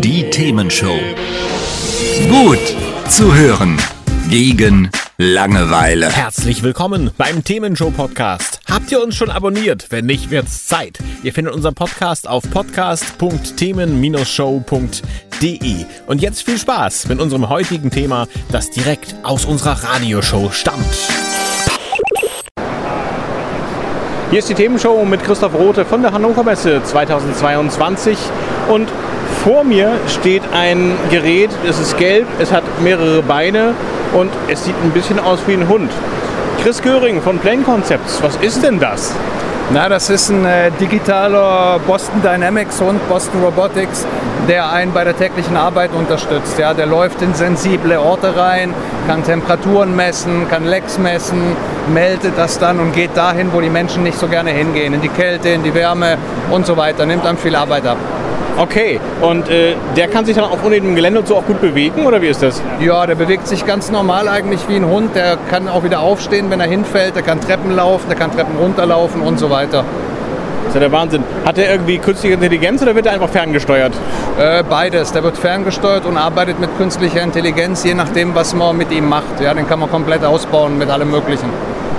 Die Themenshow. Gut zu hören. Gegen Langeweile. Herzlich willkommen beim Themenshow Podcast. Habt ihr uns schon abonniert? Wenn nicht, wird's Zeit. Ihr findet unseren Podcast auf podcast.themen-show.de. Und jetzt viel Spaß mit unserem heutigen Thema, das direkt aus unserer Radioshow stammt. Hier ist die Themenshow mit Christoph Rote von der Hannover Messe 2022 und vor mir steht ein Gerät, es ist gelb, es hat mehrere Beine und es sieht ein bisschen aus wie ein Hund. Chris Göring von Plane Concepts, was ist denn das? Na, das ist ein äh, digitaler Boston Dynamics Hund, Boston Robotics, der einen bei der täglichen Arbeit unterstützt. Ja, der läuft in sensible Orte rein, kann Temperaturen messen, kann Lecks messen, meldet das dann und geht dahin, wo die Menschen nicht so gerne hingehen, in die Kälte, in die Wärme und so weiter. Nimmt dann viel Arbeit ab. Okay, und äh, der kann sich dann auf unebenem Gelände und so auch gut bewegen oder wie ist das? Ja, der bewegt sich ganz normal eigentlich wie ein Hund. Der kann auch wieder aufstehen, wenn er hinfällt. Der kann Treppen laufen, der kann Treppen runterlaufen und so weiter. Das ist ja der Wahnsinn. Hat der irgendwie künstliche Intelligenz oder wird er einfach ferngesteuert? Äh, beides. Der wird ferngesteuert und arbeitet mit künstlicher Intelligenz, je nachdem, was man mit ihm macht. Ja, den kann man komplett ausbauen mit allem Möglichen.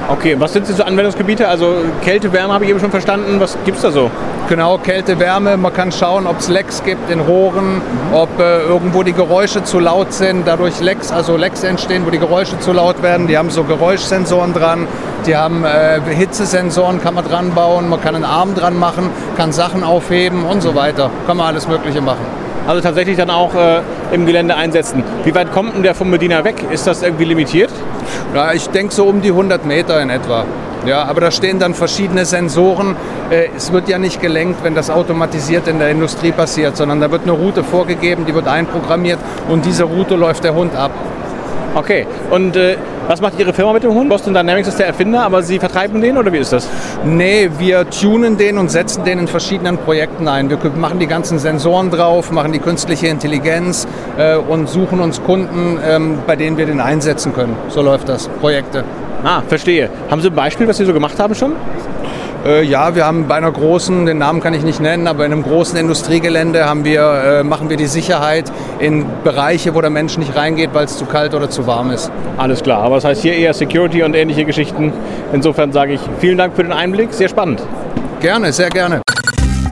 Okay, was sind so Anwendungsgebiete? Also Kälte, Wärme habe ich eben schon verstanden. Was gibt es da so? Genau, Kälte, Wärme. Man kann schauen, ob es Lecks gibt in Rohren, ob äh, irgendwo die Geräusche zu laut sind, dadurch Lecks, also Lecks entstehen, wo die Geräusche zu laut werden. Die haben so Geräuschsensoren dran, die haben äh, Hitzesensoren, kann man dran bauen, man kann einen Arm dran machen, kann Sachen aufheben und so weiter. Kann man alles Mögliche machen. Also tatsächlich dann auch äh, im Gelände einsetzen. Wie weit kommt denn der vom Medina weg? Ist das irgendwie limitiert? Ja, ich denke so um die 100 Meter in etwa. Ja, aber da stehen dann verschiedene Sensoren. Äh, Es wird ja nicht gelenkt, wenn das automatisiert in der Industrie passiert, sondern da wird eine Route vorgegeben, die wird einprogrammiert und diese Route läuft der Hund ab. Okay, und äh, was macht Ihre Firma mit dem Hund? Boston Dynamics ist der Erfinder, aber Sie vertreiben den oder wie ist das? Nee, wir tunen den und setzen den in verschiedenen Projekten ein. Wir machen die ganzen Sensoren drauf, machen die künstliche Intelligenz äh, und suchen uns Kunden, ähm, bei denen wir den einsetzen können. So läuft das, Projekte. Ah, verstehe. Haben Sie ein Beispiel, was Sie so gemacht haben schon? Äh, ja, wir haben bei einer großen, den Namen kann ich nicht nennen, aber in einem großen Industriegelände haben wir, äh, machen wir die Sicherheit in Bereiche, wo der Mensch nicht reingeht, weil es zu kalt oder zu warm ist. Alles klar, aber das heißt hier eher Security und ähnliche Geschichten. Insofern sage ich vielen Dank für den Einblick, sehr spannend. Gerne, sehr gerne.